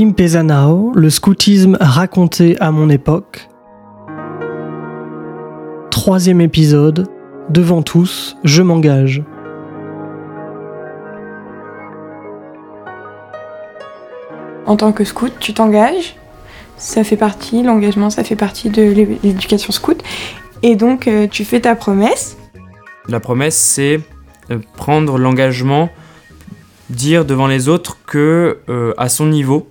Impezanao, le scoutisme raconté à mon époque. Troisième épisode, devant tous, je m'engage. En tant que scout, tu t'engages. Ça fait partie, l'engagement, ça fait partie de l'éducation scout. Et donc, euh, tu fais ta promesse. La promesse, c'est euh, prendre l'engagement, dire devant les autres que, euh, à son niveau,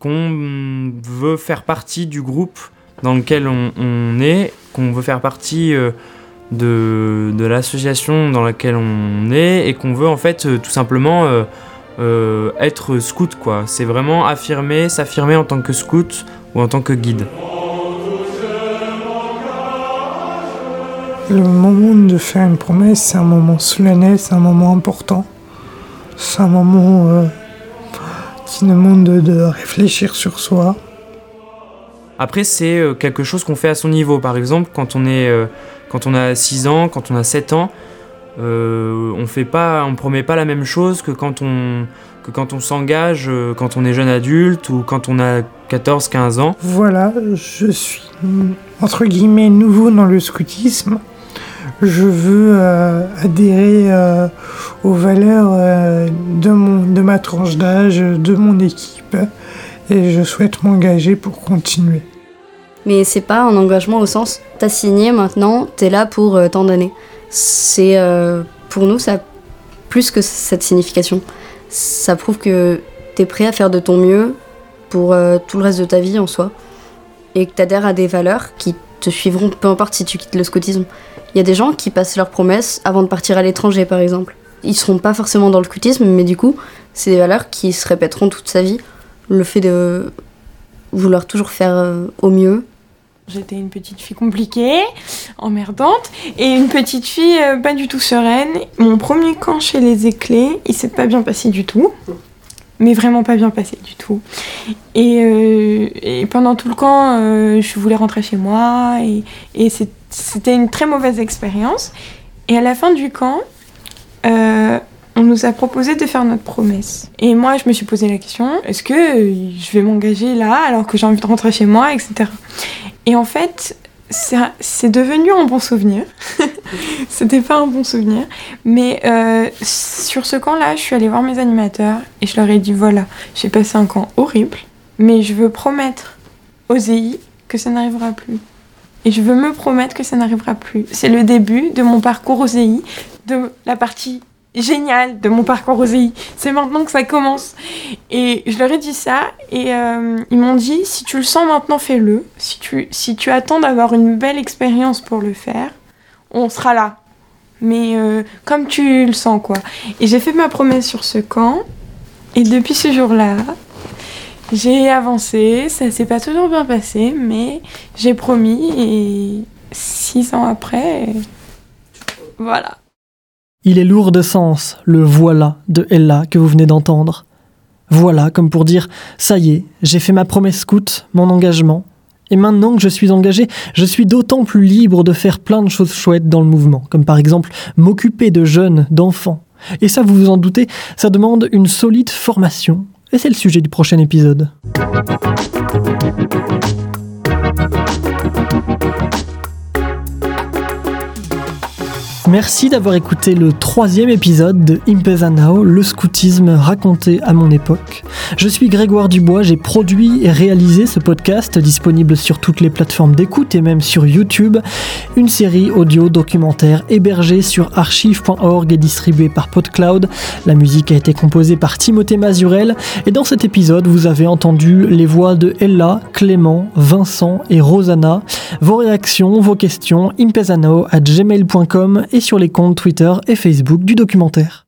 qu'on veut faire partie du groupe dans lequel on, est, qu'on veut faire partie de, de l'association dans laquelle on est et qu'on veut en fait tout simplement être scout quoi. C'est vraiment affirmer, s'affirmer en tant que scout ou en tant que guide. Le moment de faire une promesse, c'est un moment solennel, c'est un moment important. C'est un moment euh, qui demande de, réfléchir sur soi. Après, c'est euh, quelque chose qu'on fait à son niveau. Par exemple, quand on, est, euh, quand on a 6 ans, quand on a 7 ans, on fait pas, on promet pas la même chose que quand on, que quand on s'engage, quand on est jeune adulte ou quand on a 14-15 ans. Voilà, je suis entre guillemets nouveau dans le scoutisme je veux euh, adhérer euh, aux valeurs euh, de, mon, de ma tranche d'âge, de mon équipe, et je souhaite m'engager pour continuer. Mais c'est pas un engagement au sens t'as signé maintenant, t'es là pour t'en donner. C'est pour nous ça plus que cette signification. Ça prouve que t'es prêt à faire de ton mieux pour tout le reste de ta vie en soi et que t'adhères à des valeurs qui te suivront peu importe si tu quittes le scoutisme. Il y a des gens qui passent leurs promesses avant de partir à l'étranger, par exemple. Ils seront pas forcément dans le cutisme, mais du coup, c'est des valeurs qui se répéteront toute sa vie. Le fait de vouloir toujours faire euh, au mieux. J'étais une petite fille compliquée, emmerdante, et une petite fille euh, pas du tout sereine. Mon premier camp chez les éclés, il s'est pas bien passé du tout mais vraiment pas bien passé du tout. Et, euh, pendant tout le camp, je voulais rentrer chez moi et, et c'était une très mauvaise expérience. Et à la fin du camp, euh, on nous a proposé de faire notre promesse. Et moi, je me suis posé la question, est-ce que je vais m'engager là alors que j'ai envie de rentrer chez moi, etc. Et en fait, c'est devenu un bon souvenir. C'était pas un bon souvenir. Mais euh, sur ce camp-là, je suis allée voir mes animateurs et je leur ai dit voilà, j'ai passé un camp horrible, mais je veux promettre aux EI que ça n'arrivera plus. Et je veux me promettre que ça n'arrivera plus. C'est le début de mon parcours aux EI, de la partie géniale de mon parcours aux EI. C'est maintenant que ça commence. Et je leur ai dit ça et euh, ils m'ont dit si tu le sens maintenant, fais-le. Si tu, si tu attends d'avoir une belle expérience pour le faire, on sera là. Mais euh, comme tu le sens, quoi. Et j'ai fait ma promesse sur ce camp. Et depuis ce jour-là, j'ai avancé, ça s'est pas toujours bien passé, mais j'ai promis et six ans après, voilà. Il est lourd de sens, le voilà de Ella que vous venez d'entendre. Voilà, comme pour dire ça y est, j'ai fait ma promesse scout, mon engagement. Et maintenant que je suis engagé, je suis d'autant plus libre de faire plein de choses chouettes dans le mouvement, comme par exemple m'occuper de jeunes, d'enfants. Et ça, vous vous en doutez, ça demande une solide formation, et c'est le sujet du prochain épisode. Merci d'avoir écouté le troisième épisode de Impezanao, le scoutisme raconté à mon époque. Je suis Grégoire Dubois, j'ai produit et réalisé ce podcast disponible sur toutes les plateformes d'écoute et même sur YouTube. Une série audio documentaire hébergée sur archive.org et distribuée par PodCloud. La musique a été composée par Timothée Mazurel et dans cet épisode vous avez entendu les voix de Ella, Clément, Vincent et Rosanna. Vos réactions, vos questions, impezanao à gmail.com et sur les comptes Twitter et Facebook du documentaire.